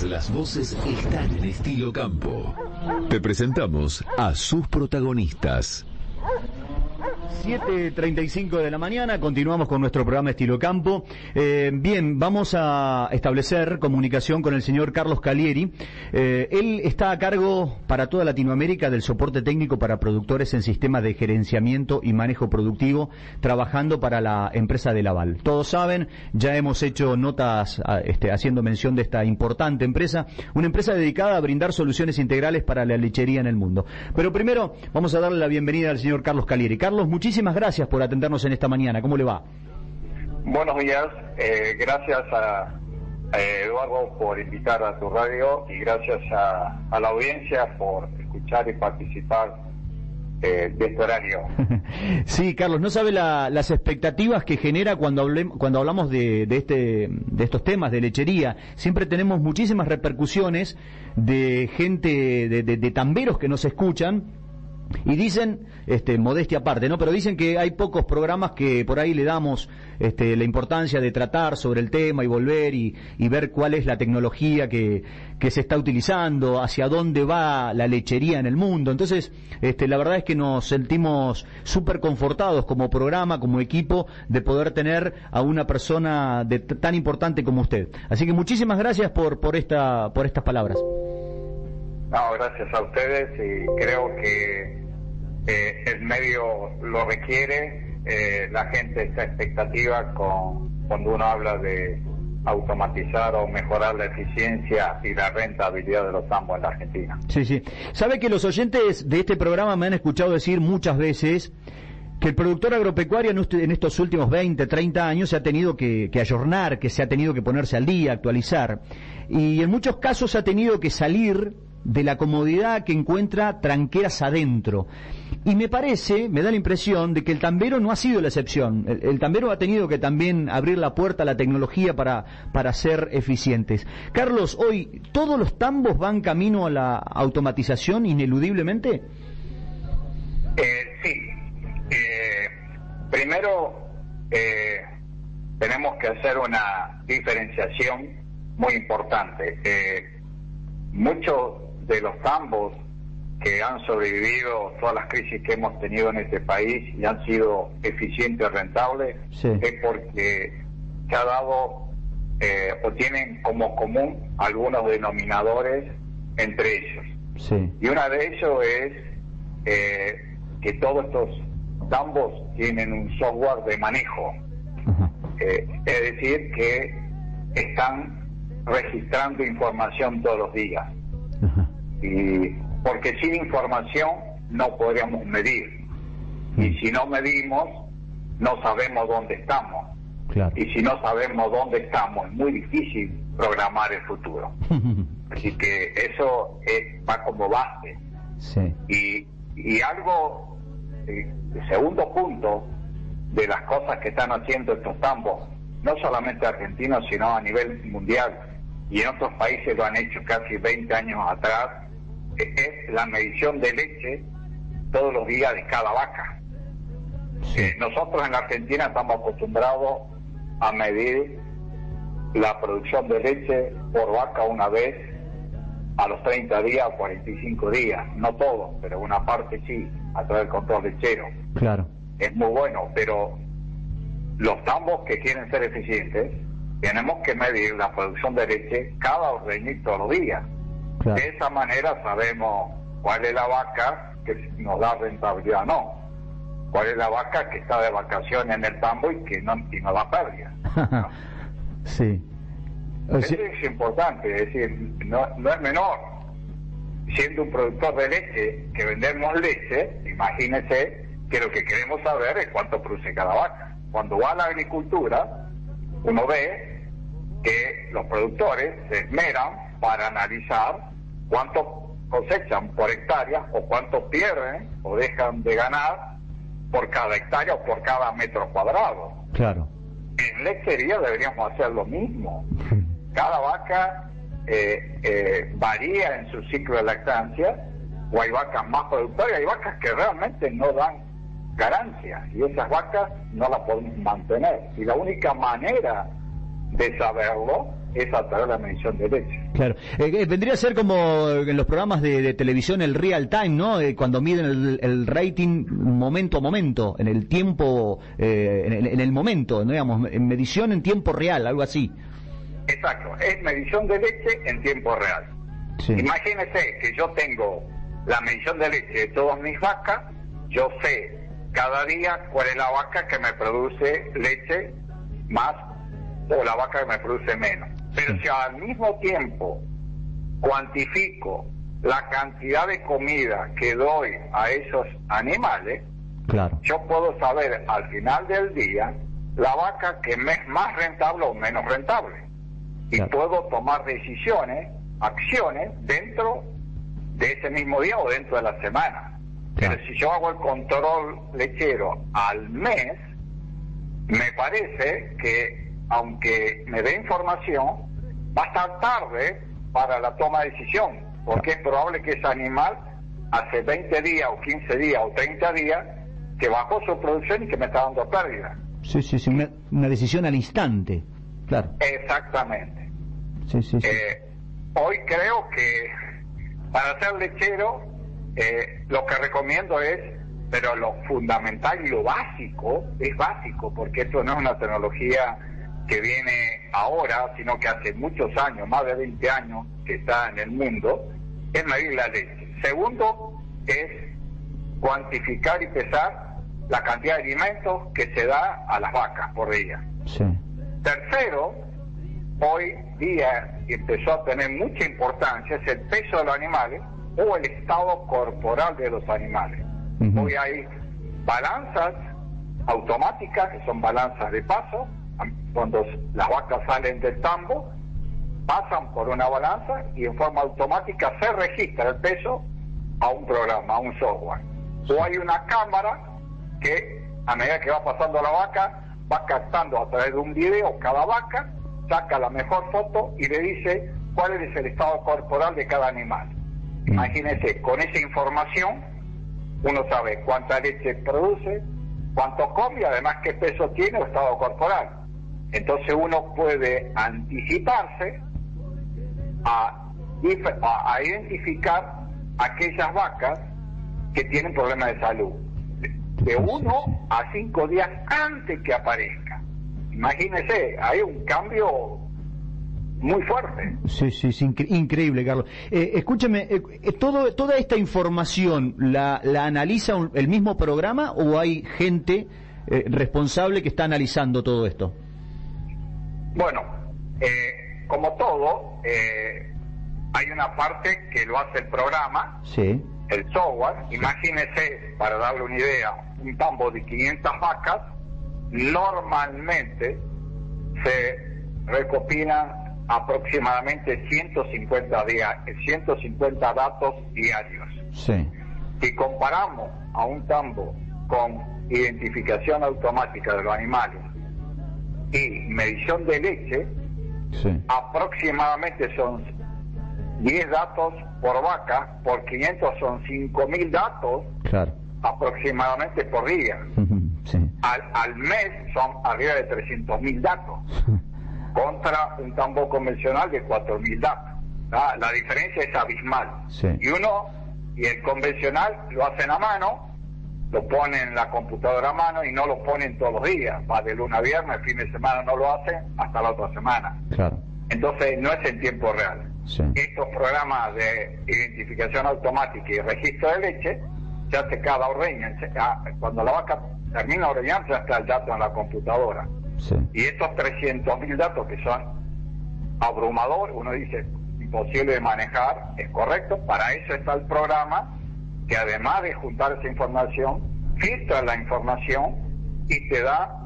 Las voces están en estilo campo. Te presentamos a sus protagonistas. 7.35 de la mañana, continuamos con nuestro programa Estilo Campo. Eh, bien, vamos a establecer comunicación con el señor Carlos Calieri. Eh, él está a cargo para toda Latinoamérica del soporte técnico para productores en sistemas de gerenciamiento y manejo productivo, trabajando para la empresa de Laval. Todos saben, ya hemos hecho notas este, haciendo mención de esta importante empresa, una empresa dedicada a brindar soluciones integrales para la lechería en el mundo. Pero primero vamos a darle la bienvenida al señor Carlos Calieri. Carlos, muchísimas gracias por atendernos en esta mañana. ¿Cómo le va? Buenos días. Eh, gracias a, Eduardo por invitar a tu radio y gracias a, la audiencia por escuchar y participar eh, de este horario. sí, Carlos, no sabe las expectativas que genera cuando, cuando hablamos de, este, de estos temas de lechería. Siempre tenemos muchísimas repercusiones de gente, de, de tamberos que nos escuchan y dicen, este, modestia aparte, ¿no? Pero dicen que hay pocos programas que por ahí le damos este, la importancia de tratar sobre el tema y volver y, ver cuál es la tecnología que, se está utilizando, hacia dónde va la lechería en el mundo. Entonces, este, la verdad es que nos sentimos súper confortados como programa, como equipo, de poder tener a una persona de, tan importante como usted. Así que muchísimas gracias por, por, esta, por estas palabras. No, gracias a ustedes y creo que eh, el medio lo requiere, eh, la gente está expectativa con, cuando uno habla de automatizar o mejorar la eficiencia y la rentabilidad de los ambos en la Argentina. Sí, sí. Sabe que los oyentes de este programa me han escuchado decir muchas veces que el productor agropecuario en estos últimos 20, 30 años se ha tenido que, que ayornar, que se ha tenido que ponerse al día, actualizar. Y en muchos casos ha tenido que salir de la comodidad que encuentra tranqueras adentro. Y me parece, me da la impresión de que el tambero no ha sido la excepción. El, tambero ha tenido que también abrir la puerta a la tecnología para, para ser eficientes. Carlos, hoy, ¿todos los tambos van camino a la automatización ineludiblemente? Eh, sí. Eh, primero, eh, tenemos que hacer una diferenciación muy importante. muchos de los tambos que han sobrevivido todas las crisis que hemos tenido en este país y han sido eficientes, rentables, es porque se ha dado eh, o tienen como común algunos denominadores entre ellos. Y una de ellos es eh, que todos estos tambos tienen un software de manejo. Eh, es decir, que están registrando información todos los días y porque sin información no podríamos medir. Y si no medimos, no sabemos dónde estamos. Y si no sabemos dónde estamos, es muy difícil programar el futuro. Así que eso es, va como base. Y, y algo, eh, el segundo punto de las cosas que están haciendo estos tambos, no solamente argentinos, sino a nivel mundial, y en otros países lo han hecho casi 20 años atrás, es la medición de leche todos los días de cada vaca. Eh, nosotros en la Argentina estamos acostumbrados a medir la producción de leche por vaca una vez a los 30 días o 45 días, no todo, pero una parte sí, a través del control lechero. Claro. Es muy bueno, pero los tambos que quieren ser eficientes, tenemos que medir la producción de leche cada ordeñito todos los días. De esa manera sabemos cuál es la vaca que nos da rentabilidad o no. Cuál es la vaca que está de vacaciones en el tambo y que no, y no da pérdida. sí. Eso es importante, es decir, no, no es menor. Siendo un productor de leche que vendemos leche, imagínese que lo que queremos saber es cuánto produce cada vaca. Cuando va a la agricultura, uno ve que los productores se esmeran para analizar cuánto cosechan por hectárea o cuánto pierden o dejan de ganar por cada hectárea o por cada metro cuadrado. Claro. En lechería deberíamos hacer lo mismo. Cada vaca eh, eh, varía en su ciclo de lactancia, o hay vacas más productoras, hay vacas que realmente no dan ganancias, y esas vacas no las podemos mantener. Y la única manera de saberlo es a través de la medición de leche. Claro. Eh, eh, vendría a ser como en los programas de, televisión el real time, ¿no? Eh, cuando miden el, rating momento a momento, en el tiempo, en, el, momento, ¿no? digamos, en medición en tiempo real, algo así. Exacto, es medición de leche en tiempo real. Imagínese que yo tengo la medición de leche de todas mis vacas, yo sé cada día cuál es la vaca que me produce leche más o la vaca que me produce menos. Pero si al mismo tiempo cuantifico la cantidad de comida que doy a esos animales, claro. yo puedo saber al final del día la vaca que me es más rentable o menos rentable. Y puedo tomar decisiones, acciones dentro de ese mismo día o dentro de la semana. Pero si yo hago el control lechero al mes, me parece que aunque me dé información, va a estar tarde para la toma de decisión, porque es probable que ese animal hace 20 días o 15 días o 30 días que bajó su producción y que me está dando pérdida. Sí, sí, sí, una, decisión al instante, claro. Exactamente. Sí, sí, sí. Eh, hoy creo que para ser lechero, eh, lo que recomiendo es pero lo fundamental y lo básico es básico, porque esto no es una tecnología que viene ahora, sino que hace muchos años, más de 20 años que está en el mundo, es medir la leche. Segundo es cuantificar y pesar la cantidad de alimentos que se da a las vacas por día. Tercero, hoy día empezó a tener mucha importancia es el peso de los animales o el estado corporal de los animales. Hoy hay balanzas automáticas, que son balanzas de paso, cuando las vacas salen del tambo, pasan por una balanza y en forma automática se registra el peso a un programa, a un software. O hay una cámara que a medida que va pasando la vaca, va captando a través de un video cada vaca, saca la mejor foto y le dice cuál es el estado corporal de cada animal. Imagínese, con esa información uno sabe cuánta leche produce, cuánto come además qué peso tiene o estado corporal. Entonces uno puede anticiparse a, identificar aquellas vacas que tienen problemas de salud. De uno a cinco días antes que aparezca. Imagínese, hay un cambio muy fuerte. Sí, sí, sí increíble, Carlos. Eh, escúcheme, eh, eh, todo, ¿toda esta información la, la analiza el mismo programa o hay gente eh, responsable que está analizando todo esto? Bueno, como todo, hay una parte que lo hace el programa, sí. el software. Imagínese, para darle una idea, un tambo de 500 vacas, normalmente se recopila aproximadamente 150, 150 datos diarios. Si comparamos a un tambo con identificación automática de los animales y medición de leche, aproximadamente son 10 datos por vaca, por 500 son 5.000 datos aproximadamente por día. Al, al mes son arriba de 300.000 datos. contra un tambor convencional de 4.000 datos. La diferencia es abismal. Y uno, y el convencional lo hacen a mano, lo ponen en la computadora a mano y no lo ponen todos los días. Va de luna a viernes, el fin de semana no lo hacen, hasta la otra semana. Entonces no es en tiempo real. Estos programas de identificación automática y registro de leche se hace cada ordeña. Cuando la vaca termina de ordeñar, ya está el dato en la computadora. Y estos 300.000 datos que son abrumadores, uno dice imposible de manejar, es correcto, para eso está el programa que además de juntar esa información, filtra la información y te da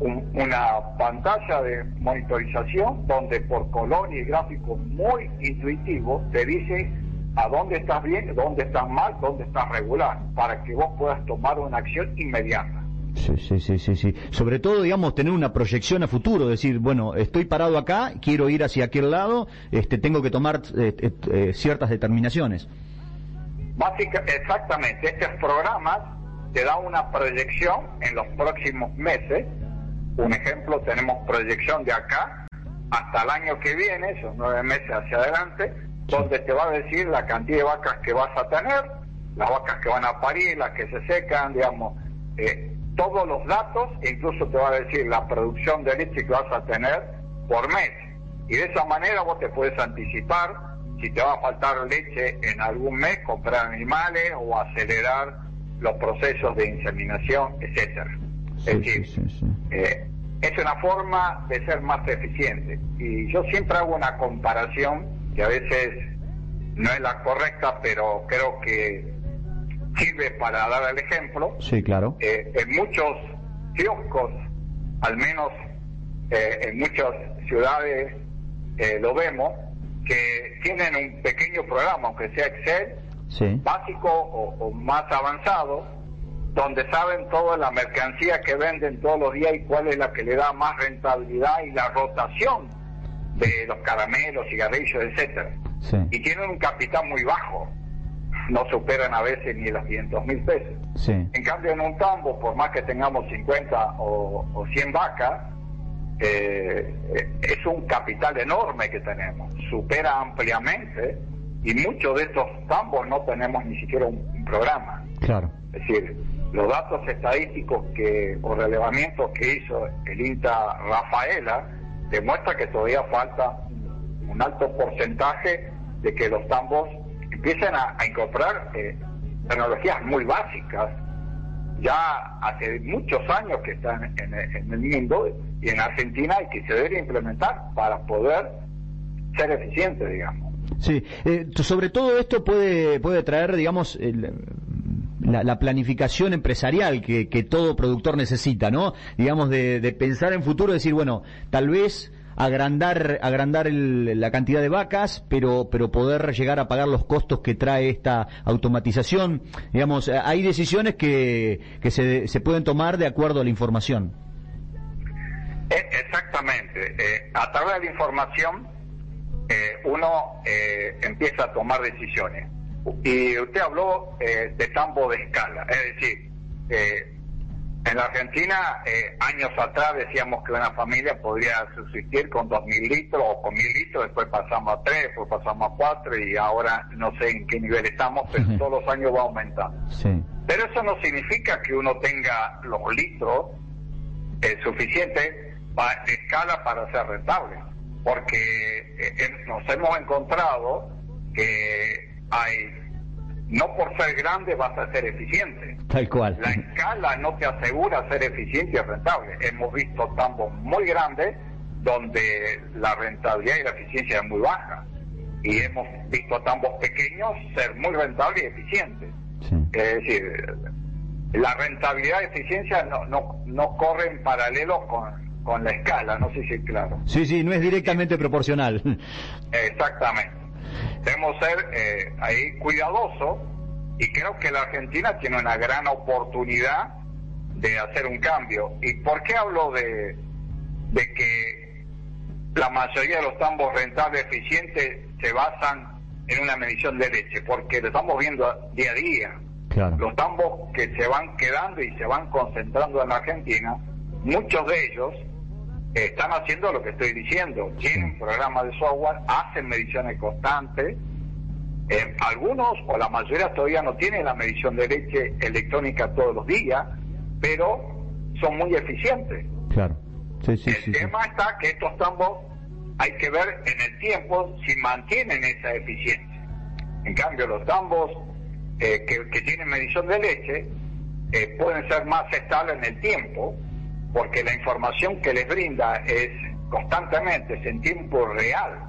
una pantalla de monitorización donde por color y gráfico muy intuitivo te dice a dónde estás bien, dónde estás mal, dónde estás regular, para que vos puedas tomar una acción inmediata. Sí, sí, sí, sí, Sobre todo, digamos, tener una proyección a futuro, decir, bueno, estoy parado acá, quiero ir hacia aquel lado, este, tengo que tomar eh, eh, eh, ciertas determinaciones. Básicamente, exactamente, estos programas te dan una proyección en los próximos meses. Un ejemplo, tenemos proyección de acá hasta el año que viene, son nueve meses hacia adelante, donde te va a decir la cantidad de vacas que vas a tener, las vacas que van a parir, las que se secan, digamos, eh, todos los datos, incluso te va a decir la producción de leche que vas a tener por mes. Y de esa manera vos te puedes anticipar si te va a faltar leche en algún mes, comprar animales o acelerar los procesos de inseminación, etcétera. es decir, eh, es una forma de ser más eficiente. Y yo siempre hago una comparación que a veces no es la correcta, pero creo que sirve para dar el ejemplo. Sí, claro. Eh, en muchos kioscos, al menos eh, en muchas ciudades lo vemos, que tienen un pequeño programa, aunque sea Excel, básico o, más avanzado, donde saben toda la mercancía que venden todos los días y cuál es la que le da más rentabilidad y la rotación de los caramelos, cigarrillos, etcétera. Y tienen un capital muy bajo no superan a veces ni los 500 mil pesos. En cambio, en un tambo, por más que tengamos 50 o, o 100 vacas, eh, es un capital enorme que tenemos, supera ampliamente y muchos de estos tambos no tenemos ni siquiera un, programa. Claro. Es decir, los datos estadísticos que o relevamientos que hizo el INTA Rafaela demuestra que todavía falta un alto porcentaje de que los tambos empiezan a, incorporar eh, tecnologías muy básicas, ya hace muchos años que están en, el mundo y en Argentina y que se debe implementar para poder ser eficiente, digamos. Sí, eh, sobre todo esto puede, puede traer, digamos, la, planificación empresarial que, todo productor necesita, ¿no? Digamos, de, de pensar en futuro, decir, bueno, tal vez agrandar, agrandar la cantidad de vacas, pero, pero poder llegar a pagar los costos que trae esta automatización. Digamos, eh, hay decisiones que, que se, se pueden tomar de acuerdo a la información. E, exactamente. Eh, a través de la información eh, uno empieza a tomar decisiones. Y usted habló de tambo de escala, es decir, en la Argentina, eh, años atrás decíamos que una familia podría subsistir con 2.000 litros o con 1.000 litros, después pasamos a 3, después pasamos a 4 y ahora no sé en qué nivel estamos, pero todos los años va aumentando. Pero eso no significa que uno tenga los litros eh, suficientes para escala para ser rentable, porque eh, nos hemos encontrado que hay no por ser grande vas a ser eficiente. Tal cual. La escala no te asegura ser eficiente y rentable. Hemos visto tambos muy grandes donde la rentabilidad y la eficiencia es muy baja. Y hemos visto tambos pequeños ser muy rentables y eficientes. Es decir, la rentabilidad y eficiencia no, no, no corren paralelo con, con la escala, no sé si es claro. Sí, sí, no es directamente proporcional. Exactamente. Debemos ser eh, ahí cuidadosos y creo que la Argentina tiene una gran oportunidad de hacer un cambio. ¿Y por qué hablo de, de que la mayoría de los tambos rentables eficientes se basan en una medición de leche? Porque lo estamos viendo día a día. Los tambos que se van quedando y se van concentrando en la Argentina, muchos de ellos están haciendo lo que estoy diciendo. Tienen programas de software, hacen mediciones constantes. Eh, algunos o la mayoría todavía no tienen la medición de leche electrónica todos los días, pero son muy eficientes. Claro. el tema está que estos tambos hay que ver en el tiempo si mantienen esa eficiencia. En cambio, los tambos eh, que, tienen medición de leche eh, pueden ser más estables en el tiempo porque la información que les brinda es constantemente, es en tiempo real.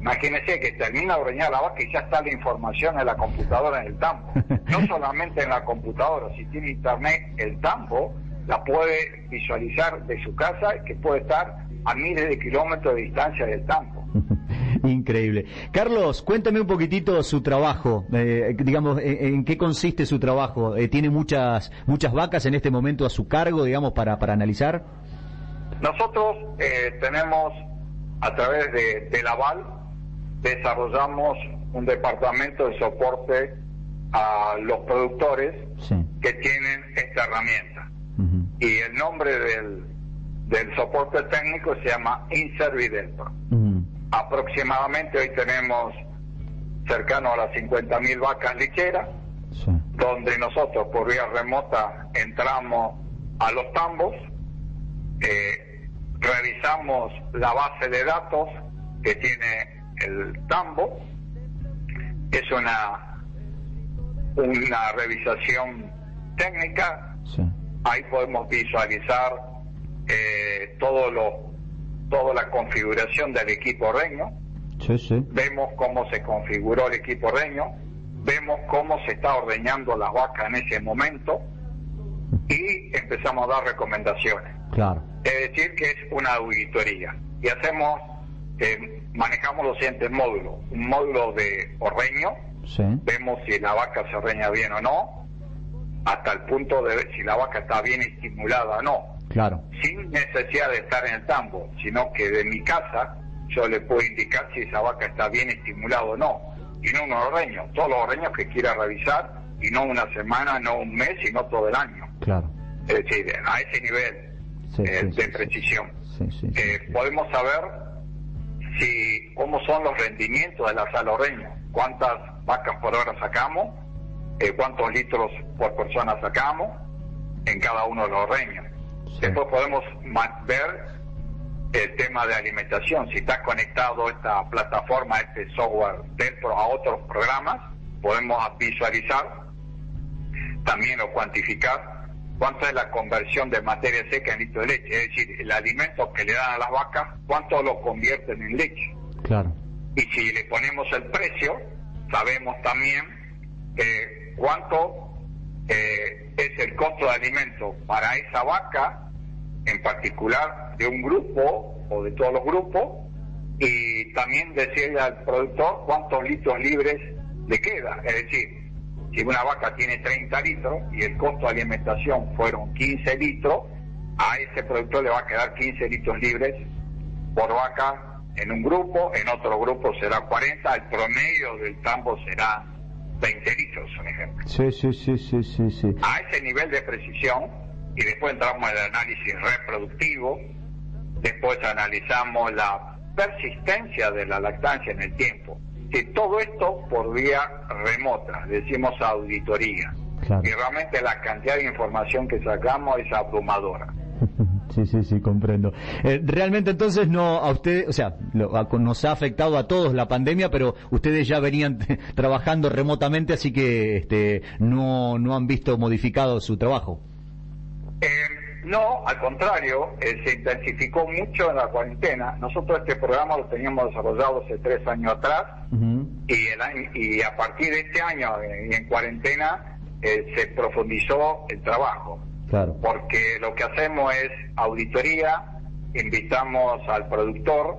Imagínense que termina de ordeñar la vaca y ya está la información en la computadora en el tambo. No solamente en la computadora, si tiene internet, el tambo la puede visualizar de su casa, que puede estar a miles de kilómetros de distancia del tambo. Increíble. Carlos, cuéntame un poquitito su trabajo, eh, digamos, en, qué consiste su trabajo. Eh, ¿Tiene muchas muchas vacas en este momento a su cargo, digamos, para, para analizar? Nosotros eh, tenemos, a través de, de Laval, desarrollamos un departamento de soporte a los productores que tienen esta herramienta. Y el nombre del, del soporte técnico se llama Inservidelpro. Aproximadamente hoy tenemos cercano a las 50.000 vacas lecheras, donde nosotros por vía remota entramos a los tambos, eh, revisamos la base de datos que tiene el tambo, es una, una revisación técnica, ahí podemos visualizar eh, todo lo, toda la configuración del equipo reño, vemos cómo se configuró el equipo reño, vemos cómo se está ordeñando la vaca en ese momento y empezamos a dar recomendaciones. Claro. Es decir, que es una auditoría. Y hacemos, eh, manejamos los siguientes módulos. Un módulo de ordeño, vemos si la vaca se ordeña bien o no, hasta el punto de ver si la vaca está bien estimulada o no. Claro. Sin necesidad de estar en el tambo, sino que de mi casa yo le puedo indicar si esa vaca está bien estimulada o no. Y no un ordeño, todos los ordeños que quiera revisar, y no una semana, no un mes, sino todo el año. Claro. Es decir, a ese nivel eh, de precisión. Eh, podemos saber si cómo son los rendimientos de la sala ordeño, cuántas vacas por hora sacamos, eh, cuántos litros por persona sacamos en cada uno de los ordeños. Después podemos ver el tema de alimentación. Si está conectado esta plataforma, este software dentro a otros programas, podemos visualizar también o cuantificar cuánto es la conversión de materia seca en litro de leche, es decir, el alimento que le dan a las vacas, cuánto lo convierten en leche. Claro. Y si le ponemos el precio, sabemos también eh, cuánto eh, es el costo de alimento para esa vaca en particular de un grupo o de todos los grupos y también decirle al productor cuántos litros libres le queda. Es decir, si una vaca tiene 30 litros y el costo de alimentación fueron 15 litros, a ese productor le va a quedar 15 litros libres por vaca en un grupo, en otro grupo será 40, el promedio del tambo será 20 litros, un ejemplo. Sí, sí, sí, sí, sí, sí. A ese nivel de precisión y después entramos en el análisis reproductivo, después analizamos la persistencia de la lactancia en el tiempo. Que todo esto por vía remota, decimos auditoría. Y realmente la cantidad de información que sacamos es abrumadora. Sí, sí, sí, comprendo. Eh, realmente entonces no a usted, o sea, nos ha afectado a todos la pandemia, pero ustedes ya venían trabajando remotamente, así que este, no, no han visto modificado su trabajo. Eh, no, al contrario, eh, se intensificó mucho en la cuarentena. Nosotros este programa lo teníamos desarrollado hace tres años atrás y, el y a partir de este año y en cuarentena eh, se profundizó el trabajo. Claro. Porque lo que hacemos es auditoría, invitamos al productor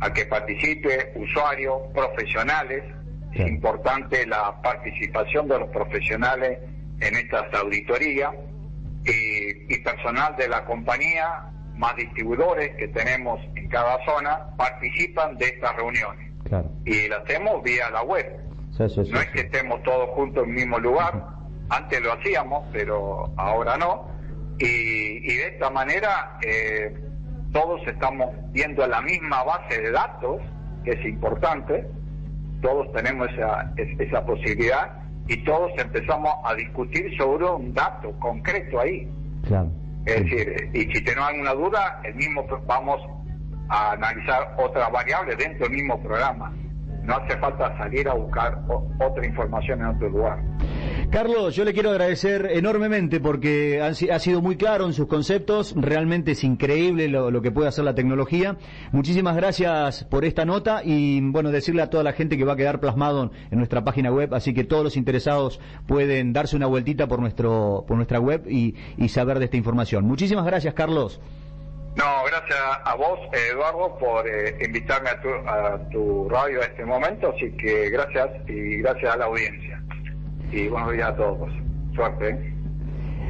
a que participe, usuarios, profesionales. Es importante la participación de los profesionales en estas auditorías y, personal de la compañía, más distribuidores que tenemos en cada zona, participan de estas reuniones. Y las hacemos vía la web. no es que estemos todos juntos en el mismo lugar, antes lo hacíamos, pero ahora no. Y, de esta manera eh, todos estamos viendo la misma base de datos, que es importante, todos tenemos esa, esa posibilidad y todos empezamos a discutir sobre un dato concreto ahí. Es decir, y si tenemos alguna duda, el mismo vamos a analizar otra variable dentro del mismo programa. No hace falta salir a buscar otra información en otro lugar. Carlos, yo le quiero agradecer enormemente porque ha, sido muy claro en sus conceptos, realmente es increíble lo, que puede hacer la tecnología. Muchísimas gracias por esta nota y bueno, decirle a toda la gente que va a quedar plasmado en nuestra página web, así que todos los interesados pueden darse una vueltita por, nuestro, por nuestra web y, saber de esta información. Muchísimas gracias, Carlos. No, gracias a vos, Eduardo, por eh, invitarme a tu, a tu radio a este momento, así que gracias y gracias a la audiencia y buenos días a todos. Suerte. ¿eh?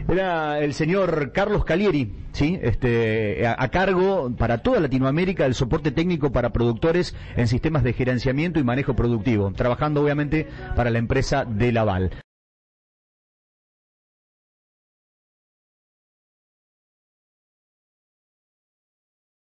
Era el señor Carlos Calieri, ¿sí? este, a, cargo para toda Latinoamérica del soporte técnico para productores en sistemas de gerenciamiento y manejo productivo, trabajando obviamente para la empresa de Laval.